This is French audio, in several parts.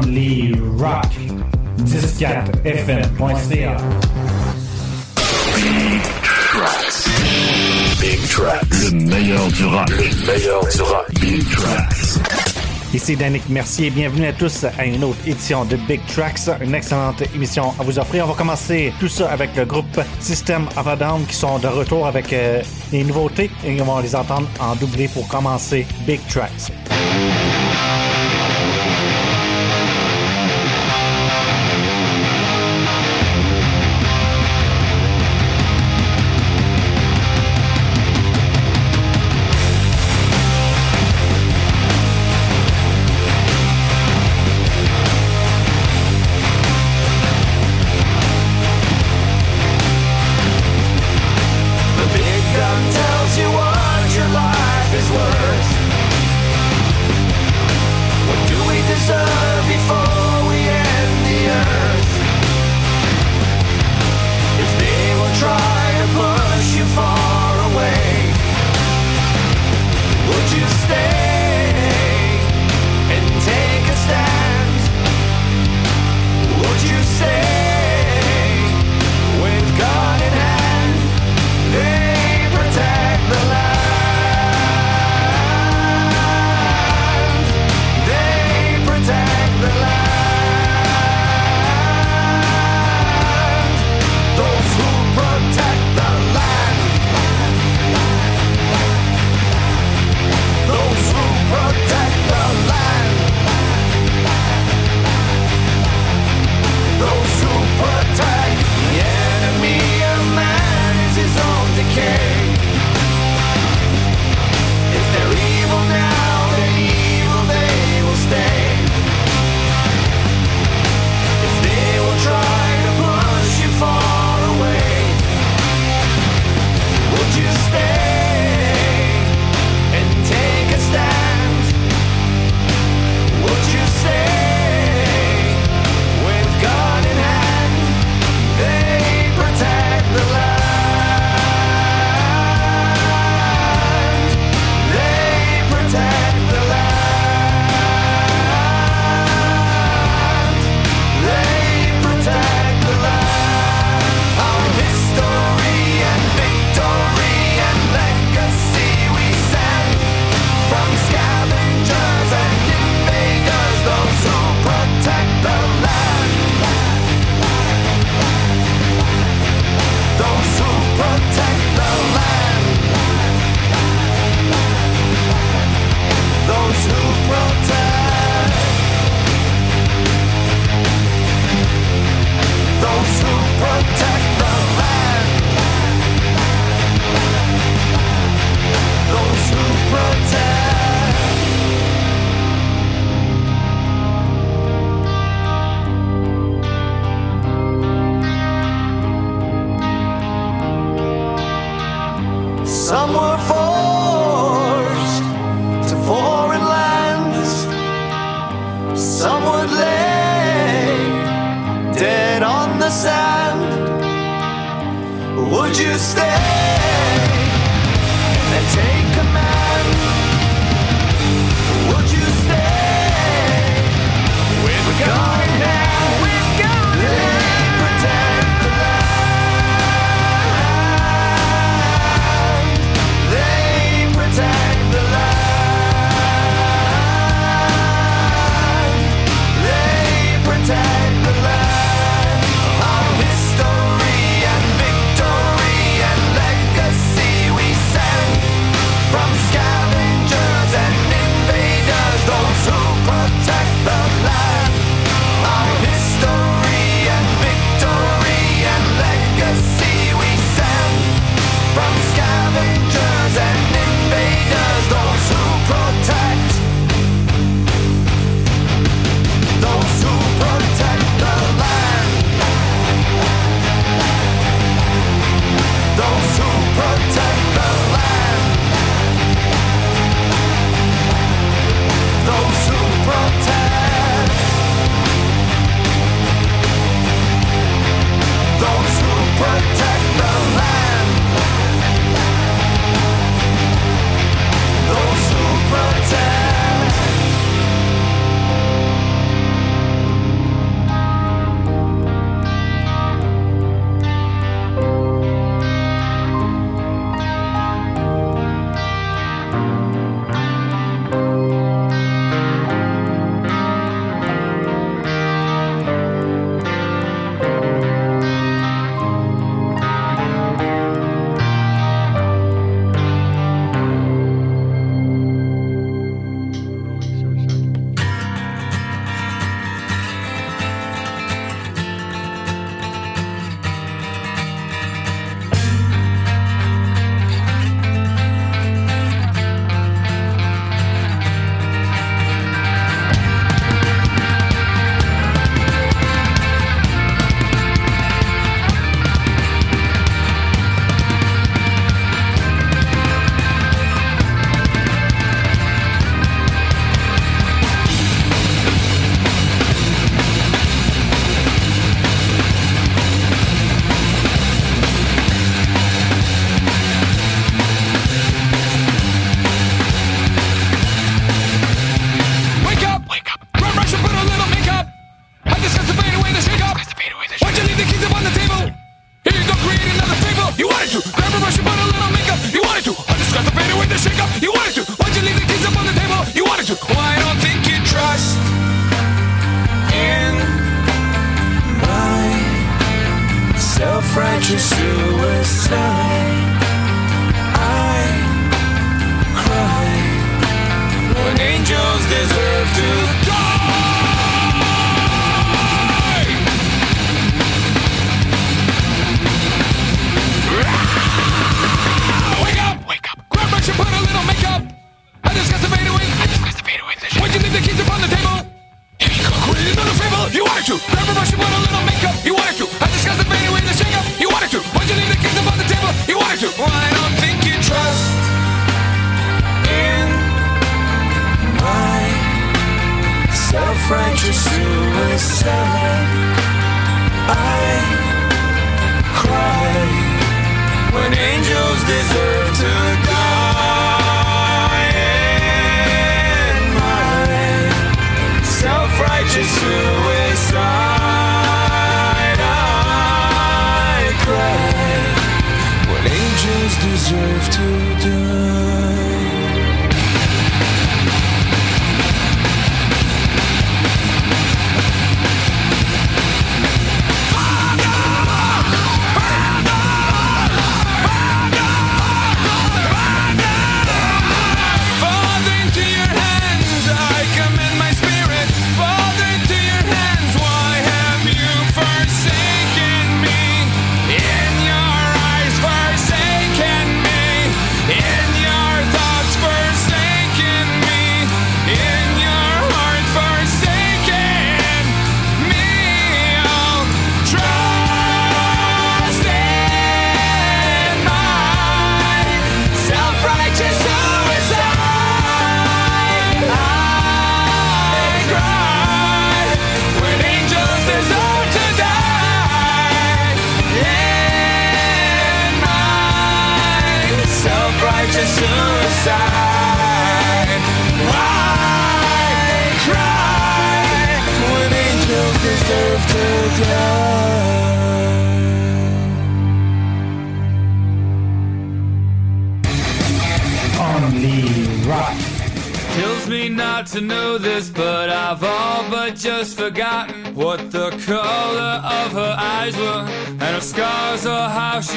comme rock 104fm.ca. Big Tracks. Big Tracks. Le meilleur du rock. Le meilleur du. Big Tracks. Ici Danick Mercier, bienvenue à tous à une autre édition de Big Tracks, une excellente émission à vous offrir. On va commencer tout ça avec le groupe System of Down qui sont de retour avec euh, les nouveautés et on va les entendre en doublé pour commencer Big Tracks.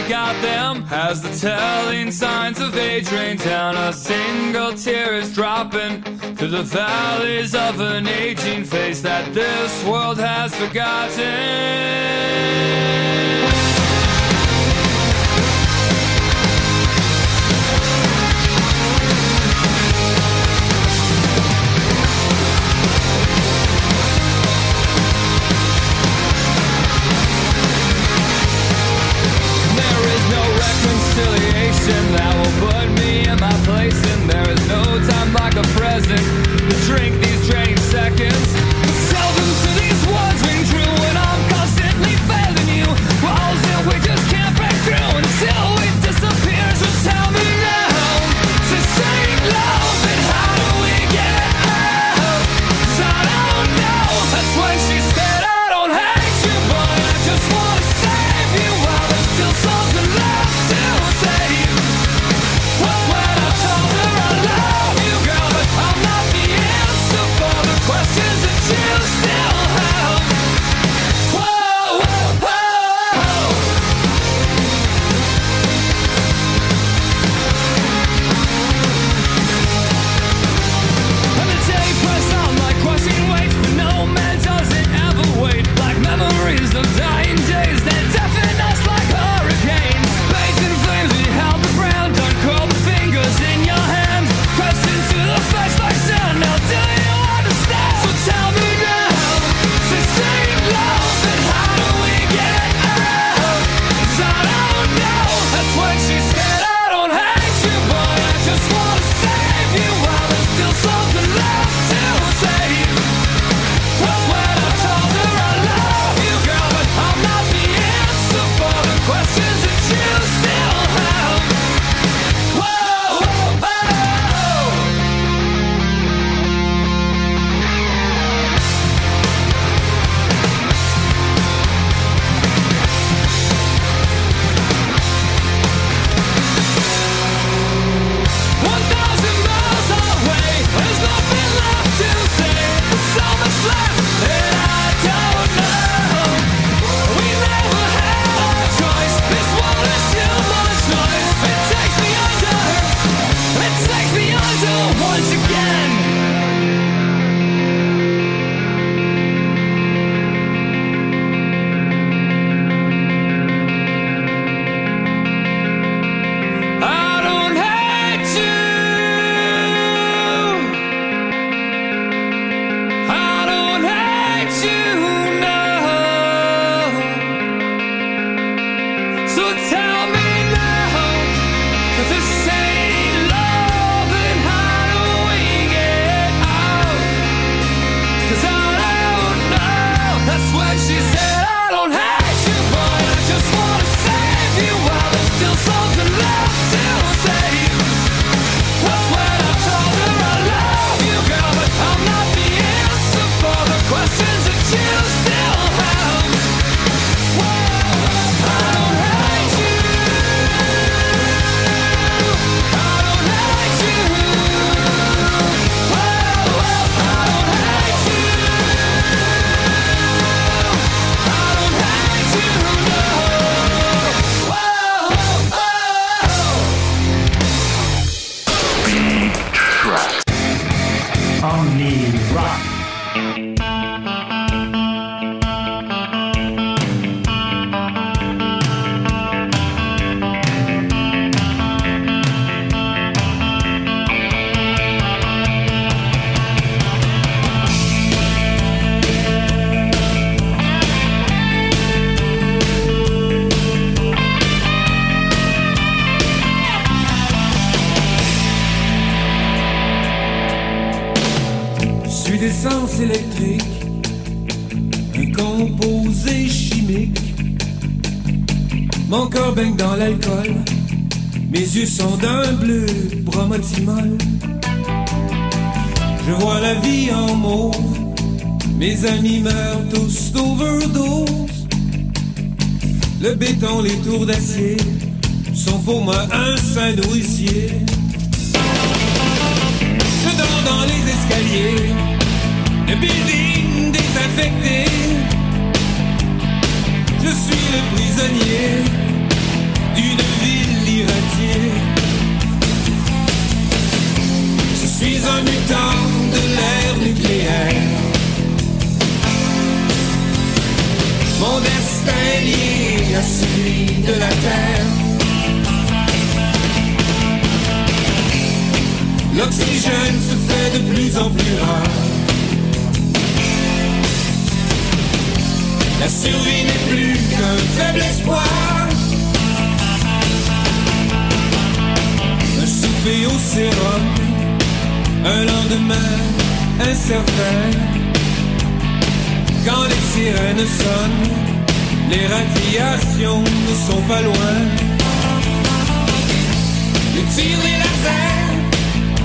got them as the telling signs of age rain down. A single tear is dropping through the valleys of an aging face that this world has forgotten. D'un bleu bromotimol. Je vois la vie en mauve, mes amis meurent tous d'overdose. Le béton, les tours d'acier sont pour moi un saint nourricier. Je dors dans les escaliers, le building désaffecté. Je suis le prisonnier un mutant de l'ère nucléaire. Mon destin est lié à celui de la Terre. L'oxygène se fait de plus en plus rare. La survie n'est plus qu'un faible espoir. Un souper au sérum, un lendemain incertain. Quand les sirènes sonnent, les radiations ne sont pas loin. Le tir des lasers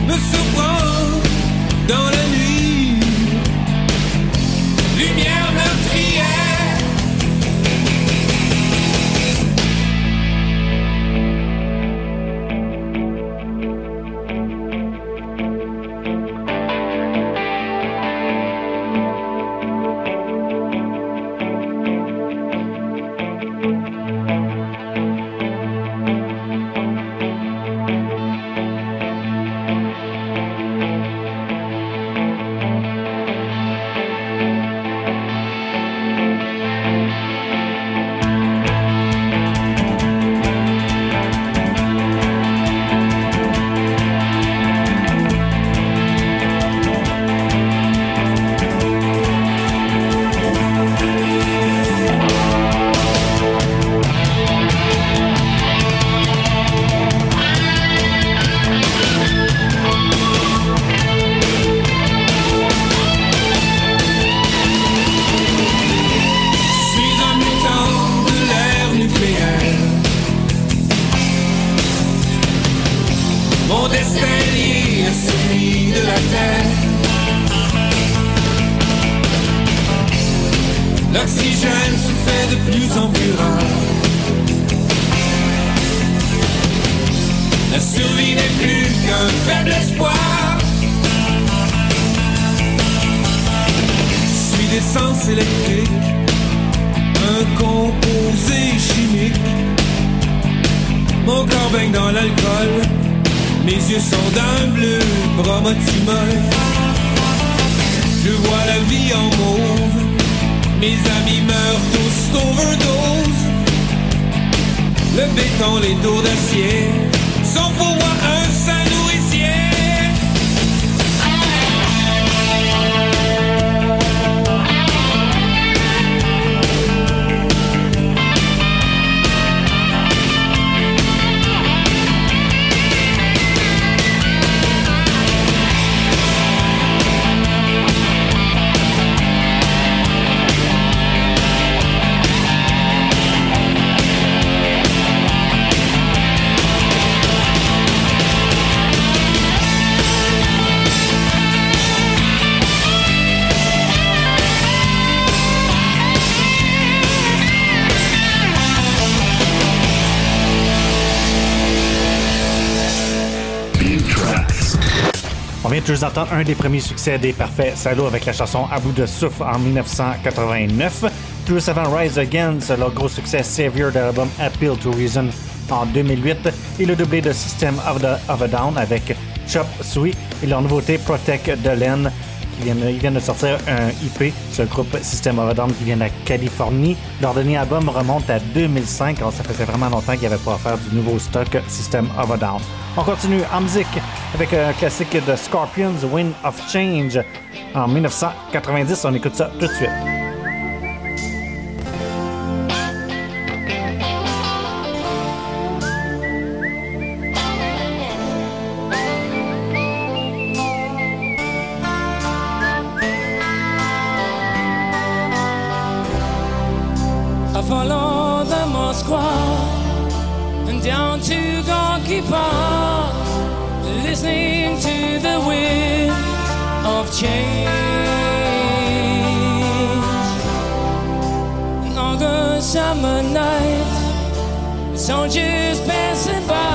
me surprend dans la nuit. Baigne dans l'alcool, mes yeux sont d'un bleu bromotimol. Je vois la vie en mauve, mes amis meurent tous d'overdose. Le béton, les tours d'acier sont pour moi un saint nourricier. D'entendre un des premiers succès des Parfaits Salauds avec la chanson À bout de souffle en 1989. Plus avant Rise Against, leur gros succès Savior de l'album Appeal to Reason en 2008 et le doublé de System of, the- of a Down avec Chop Suey et leur nouveauté Protect de Len ils viennent de sortir un IP, c'est le groupe System of a qui vient de la Californie. Leur dernier album remonte à 2005, alors ça faisait vraiment longtemps qu'ils avait pas offert du nouveau stock System of a Down. On continue en musique avec un classique de Scorpions, Wind of Change. En 1990, on écoute ça tout de suite. change. On the summer night, the soldiers passing by.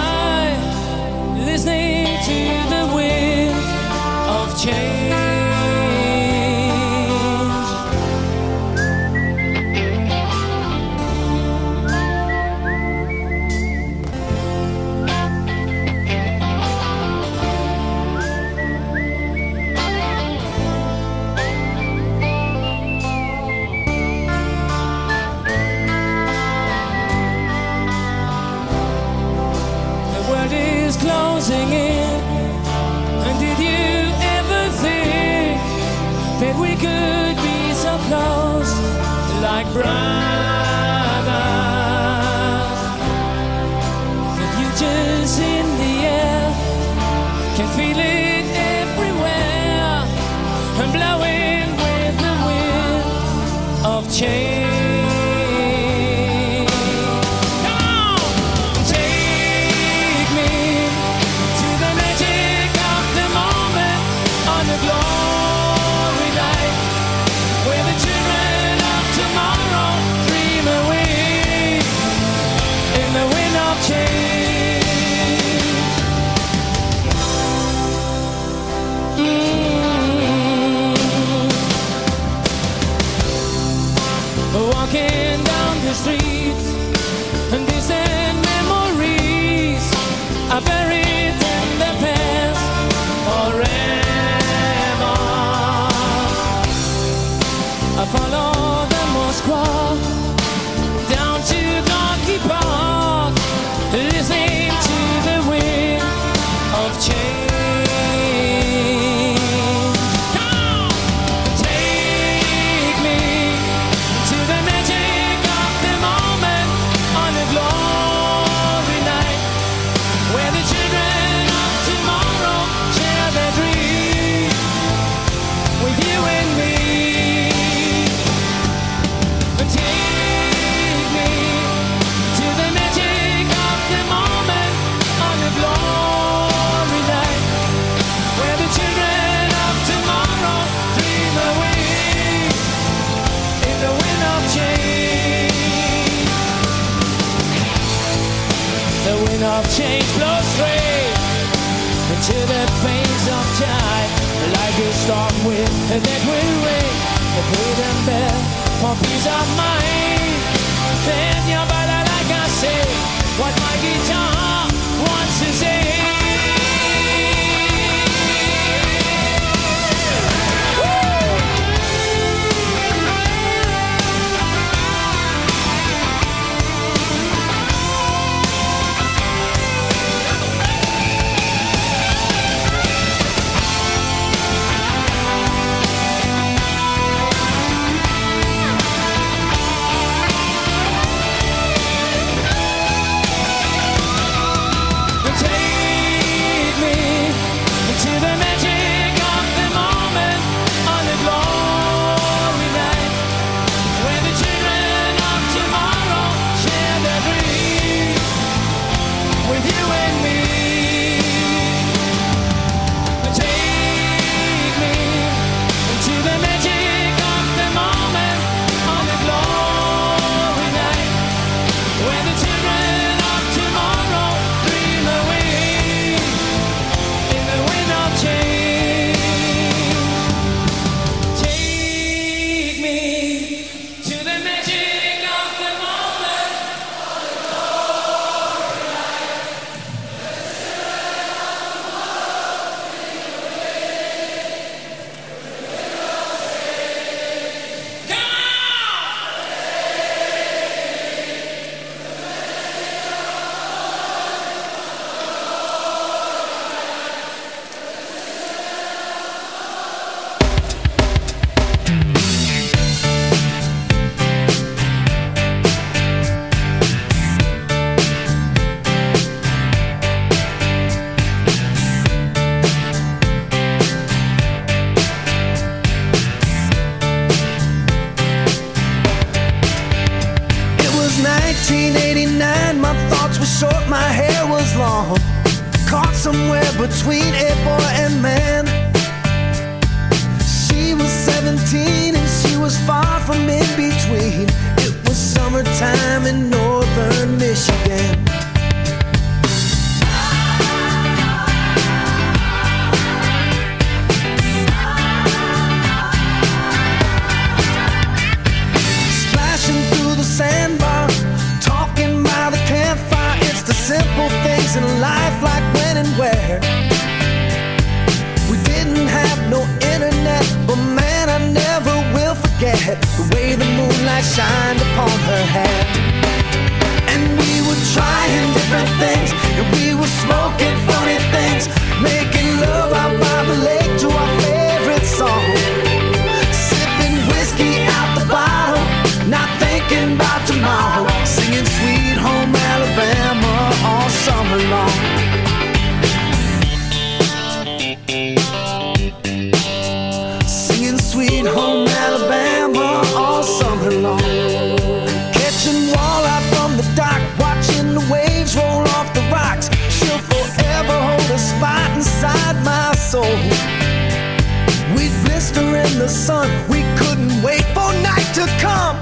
sun. We couldn't wait for night to come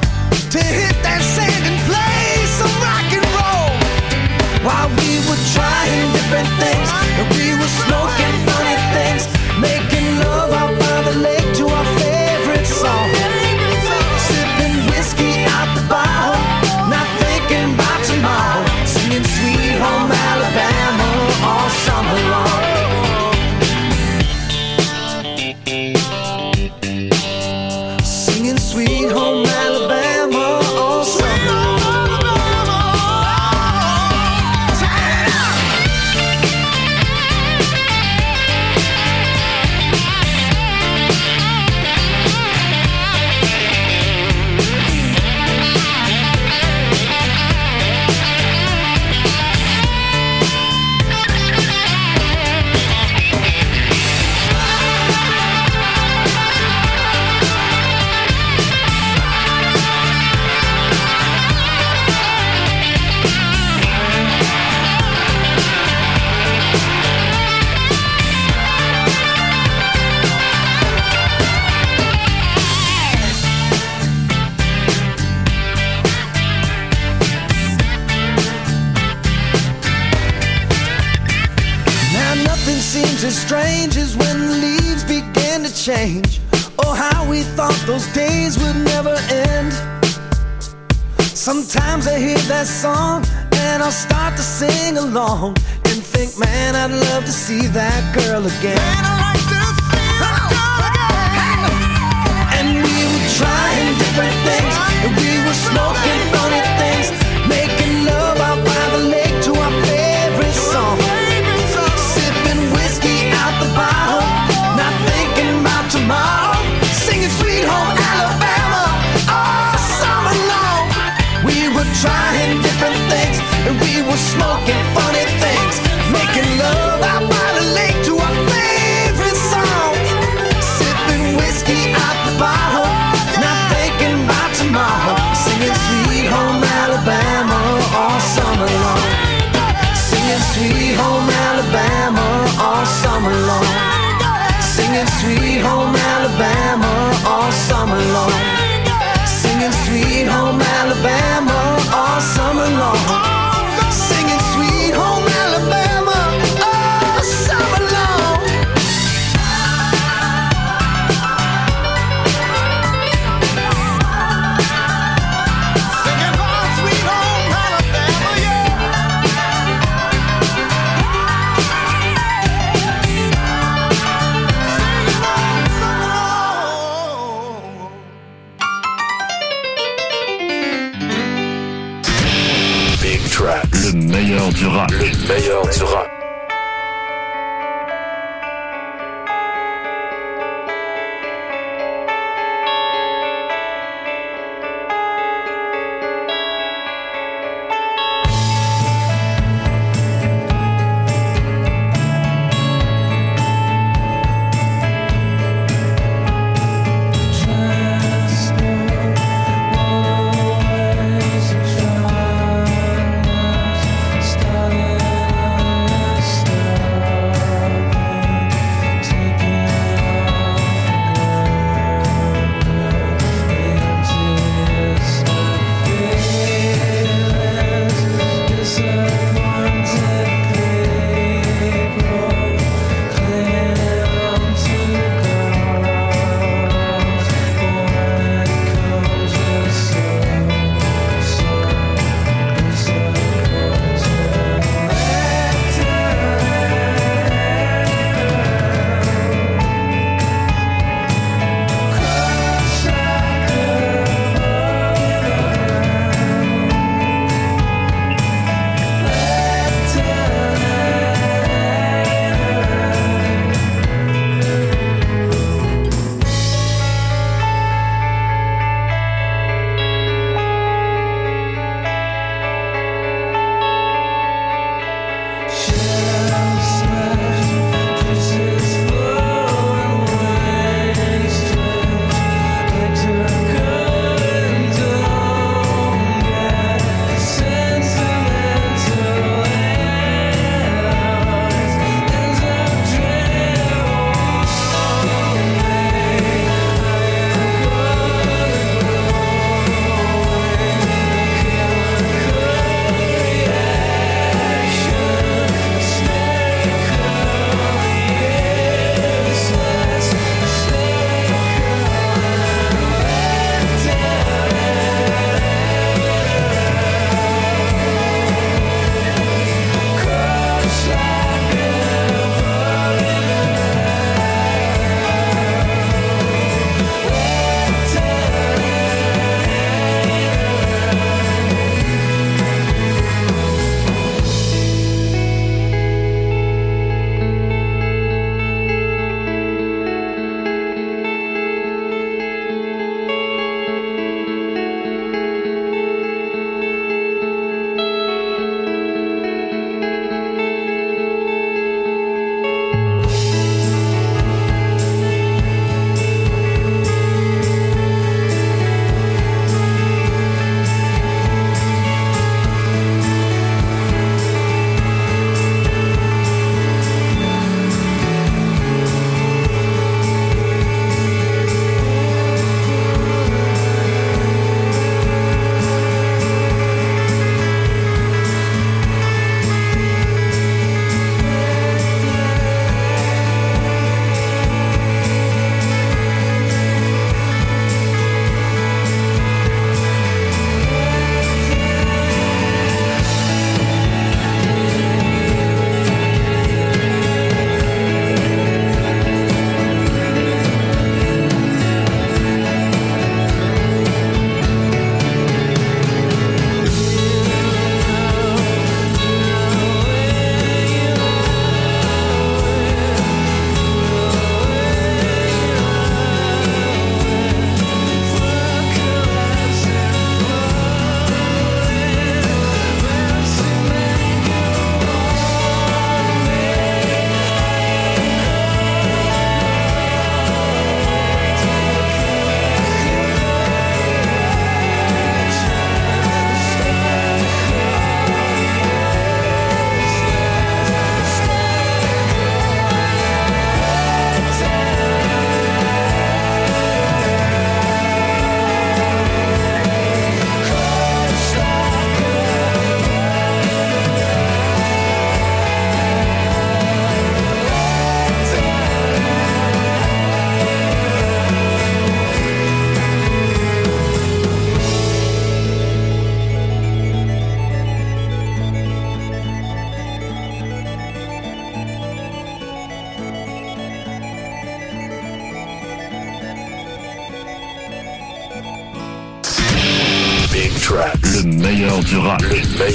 to hit that sand and play some rock and roll. While we were trying different things, and we were slow. and think, man, I'd love to see that girl again.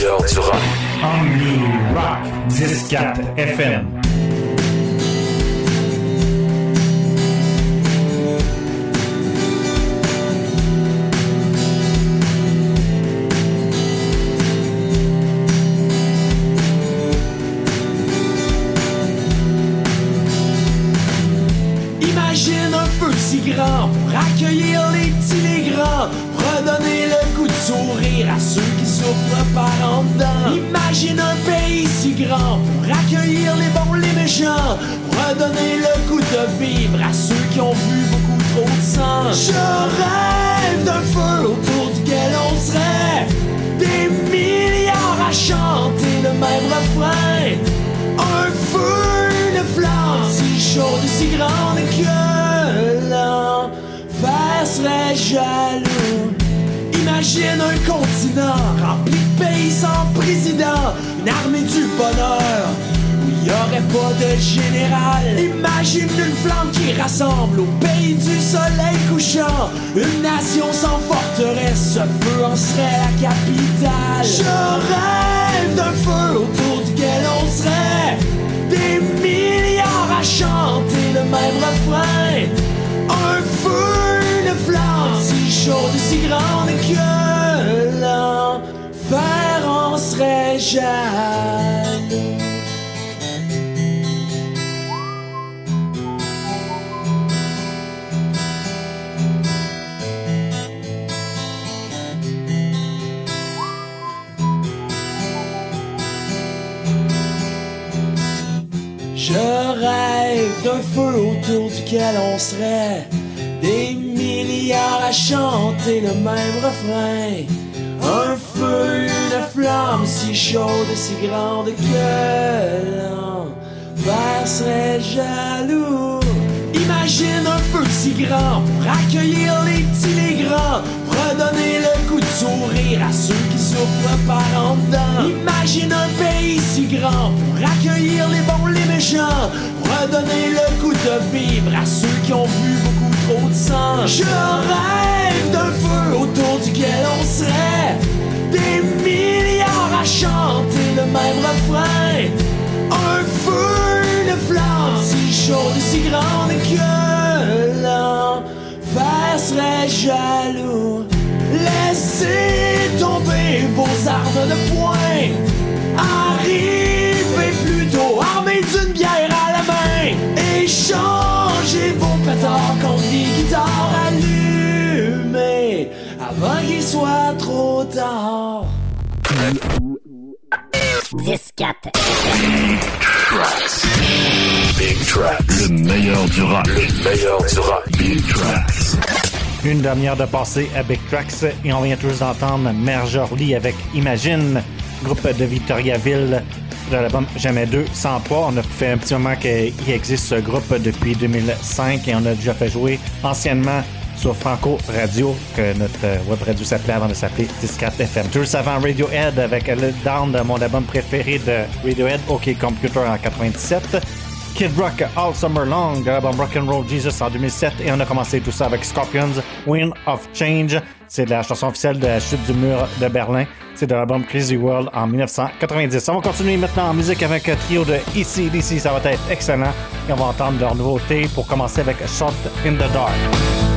Meilleur du rap. Only Rock 104 FM. Où il y aurait pas de général. Imagine une flamme qui rassemble au pays du soleil couchant, une nation sans forteresse, ce feu en serait la capitale. Je rêve d'un feu autour duquel on serait des milliards à chanter le même refrain. Un feu, une flamme si chaude si grande que l'enfer en serait jaloux. Autour duquel on serait des milliards à chanter le même refrain. Un feu, une flamme si chaude et si grande que l'enfer serait jaloux. Imagine un feu si grand pour accueillir les petits, les grands, redonner le goût de sourire à ceux qui souffrent par en dedans. Imagine un pays si grand pour accueillir les bons, les méchants, redonner le goût de vivre à ceux qui ont vu beaucoup trop de sang. Je rêve d'un feu autour duquel on serait des milliards à chanter le même refrain. Un feu, une flamme si chaude et si grande que l'enfer serait jaloux. Laissez tomber vos armes de poing. Pétards contre des guitares allumées avant qu'il soit trop tard. 10-4. Big Tracks. Le meilleur du rap. Le meilleur du rap. Big Tracks. Une demi-heure de passé à Big Tracks et on vient tous d'entendre Marjorie avec Imagine, groupe de Victoriaville de l'album Jamais 2 sans pas. On a fait un petit moment qu'il existe ce groupe depuis 2005 et on a déjà fait jouer anciennement sur Franco Radio, que notre web radio s'appelait avant de s'appeler 14 FM. Juste avant Radiohead avec le Down de mon album préféré de Radiohead, OK Computer en 97. Kid Rock All Summer Long l'album Rock'n'Roll Jesus en 2007 et on a commencé tout ça avec Scorpions Wind of Change. C'est la chanson officielle de la chute du mur de Berlin. C'est de l'album Crazy World en 1990. On va continuer maintenant en musique avec un trio de d'ici, ça va être excellent. Et on va entendre leur nouveauté pour commencer avec Shot in the Dark.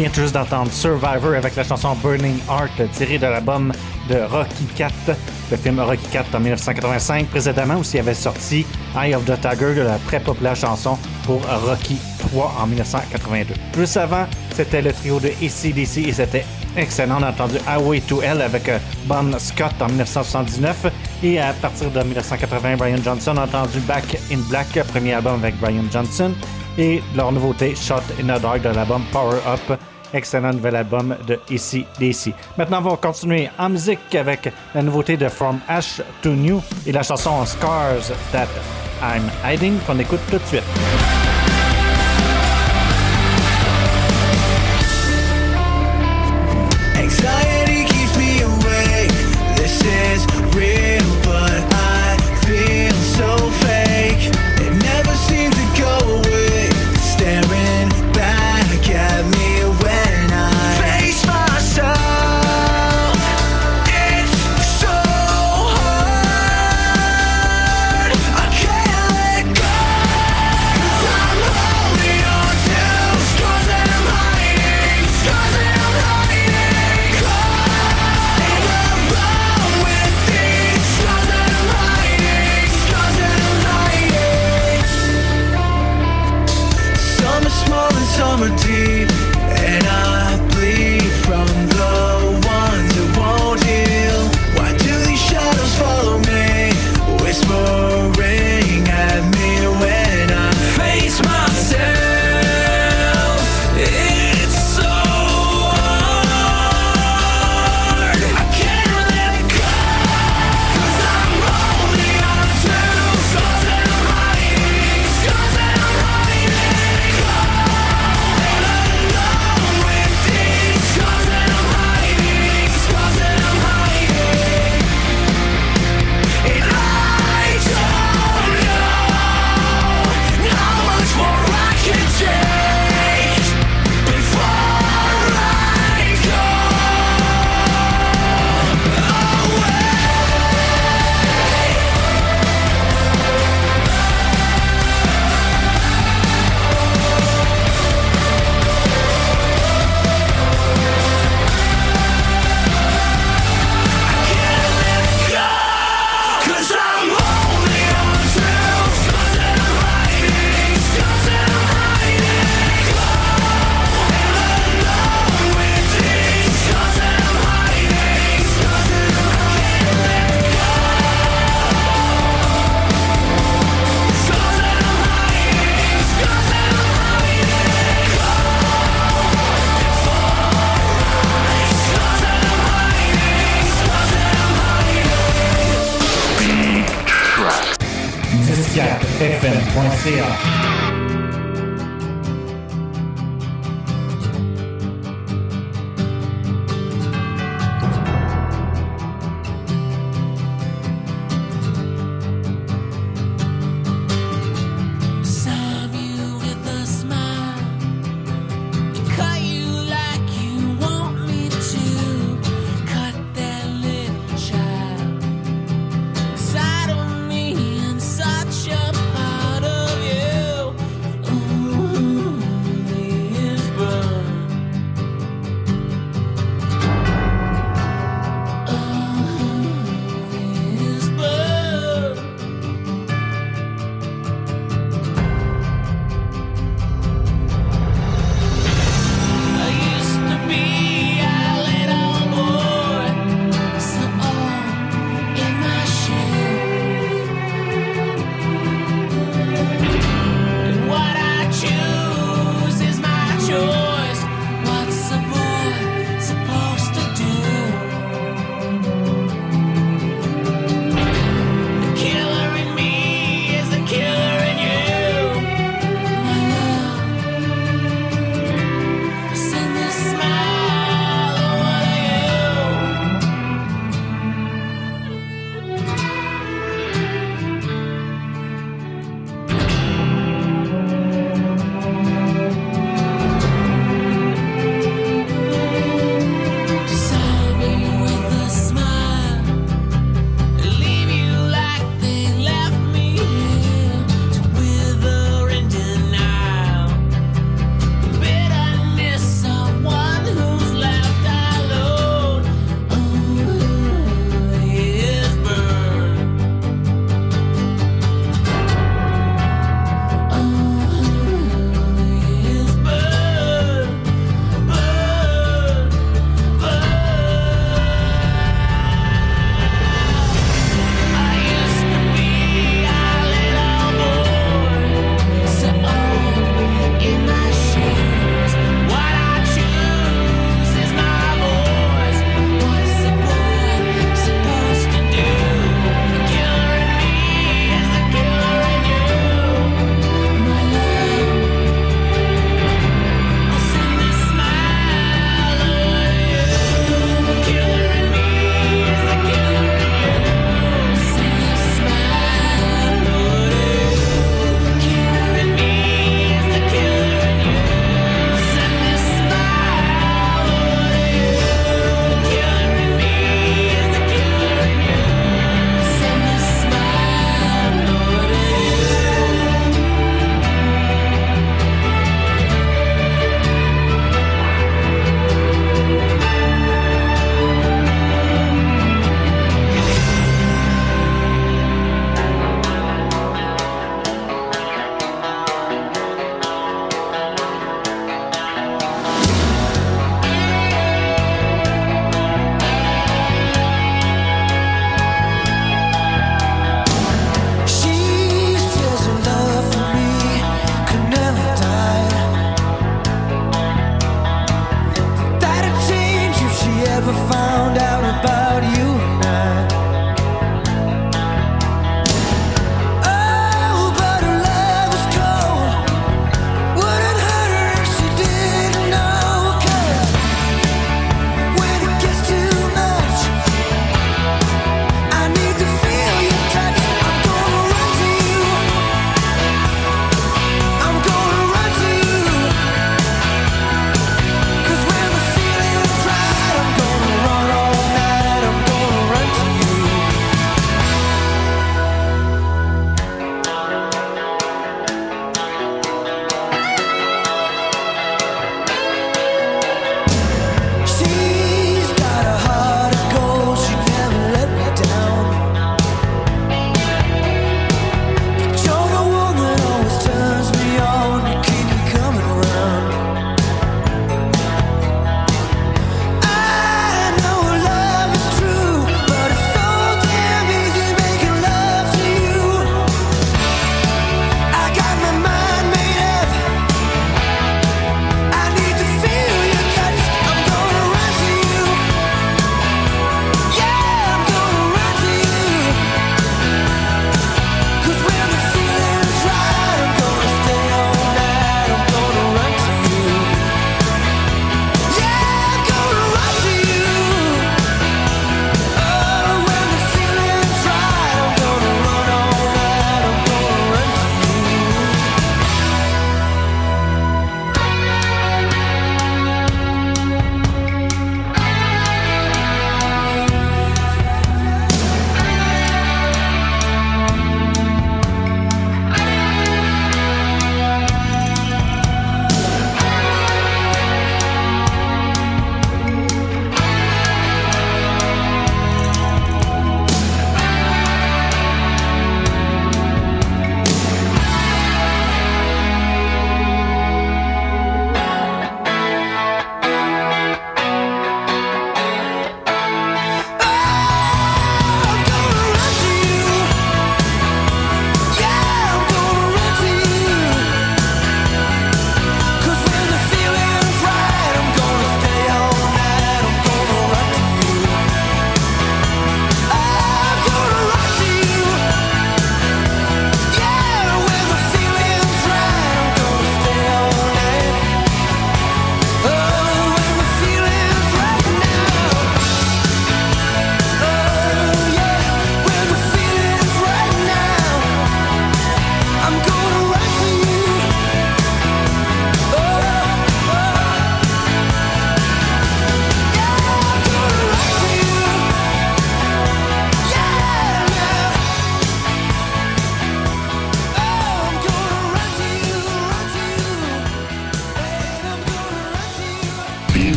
vient juste d'entendre Survivor avec la chanson Burning Heart tirée de l'album de Rocky Cat. Le film Rocky Cat en 1985 précédemment aussi avait sorti Eye of the Tiger de la très populaire chanson pour Rocky 3 en 1982. Plus avant, c'était le trio de ACDC et c'était excellent. On a entendu Highway to Hell avec euh, Bon Scott en 1979 et à partir de 1980, Brian Johnson a entendu Back in Black, premier album avec Brian Johnson et leur nouveauté Shot in the Dark de l'album Power Up Excellent nouvel album de Ici DC. Maintenant, on va continuer en musique avec la nouveauté de From Ash to New et la chanson Scars That I'm Hiding qu'on écoute tout de suite.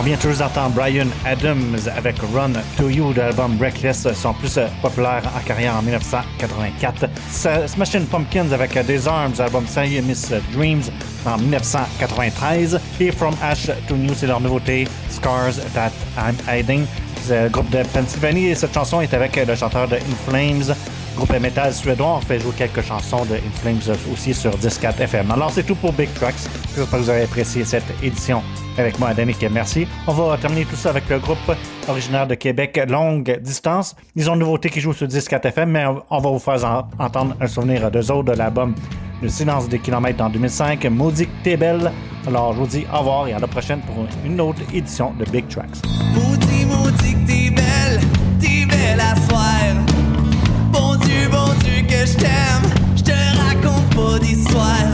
On vient toujours d'entendre Brian Adams avec Run to You de l'album Reckless, son plus euh, populaire en carrière en 1984. Sa- Smashing Pumpkins avec Des Arms, l'album Miss Dreams en 1993. Et From Ash to New, c'est leur nouveauté Scars That I'm Hiding. Le groupe de Pennsylvanie et cette chanson est avec le chanteur de In Flames. Groupe métal suédois, on fait jouer quelques chansons de In Flames aussi sur 10.4 FM. Alors c'est tout pour Big Tracks. J'espère que vous avez apprécié cette édition avec moi, Danick. Merci. On va terminer tout ça avec le groupe originaire de Québec, Longue Distance. Ils ont une nouveauté qui joue sur 10.4 FM, mais on va vous faire en- entendre un souvenir d'eux autres de l'album Le silence des kilomètres en 2005, Maudit t'es belle. Alors je vous dis au revoir et à la prochaine pour une autre édition de Big Tracks. Maudit, maudit t'es belle, t'es belle à soir. Bon Dieu, bon Dieu que je t'aime, je te raconte pas d'histoire.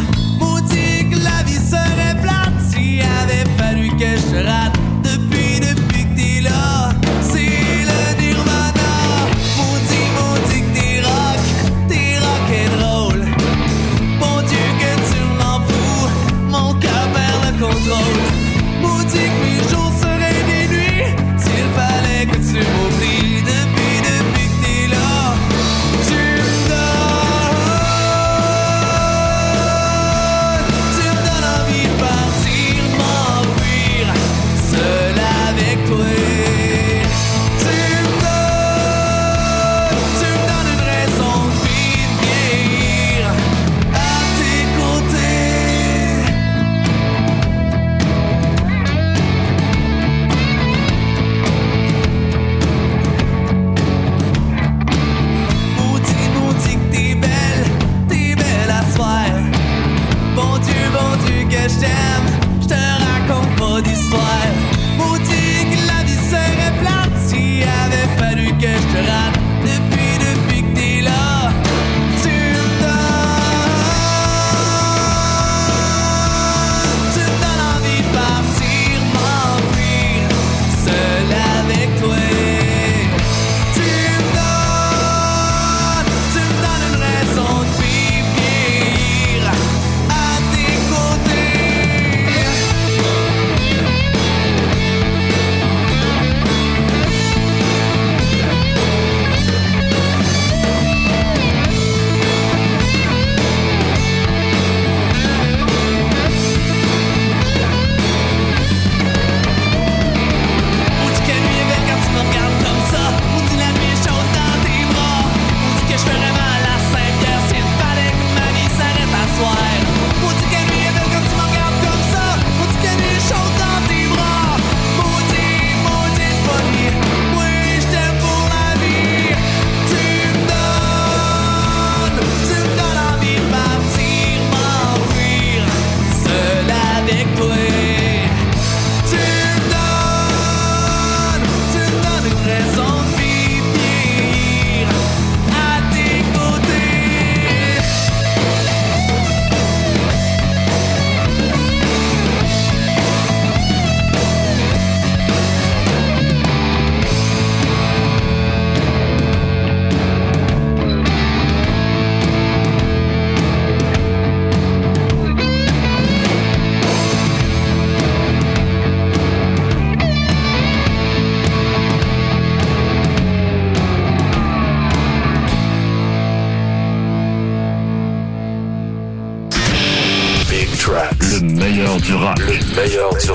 Le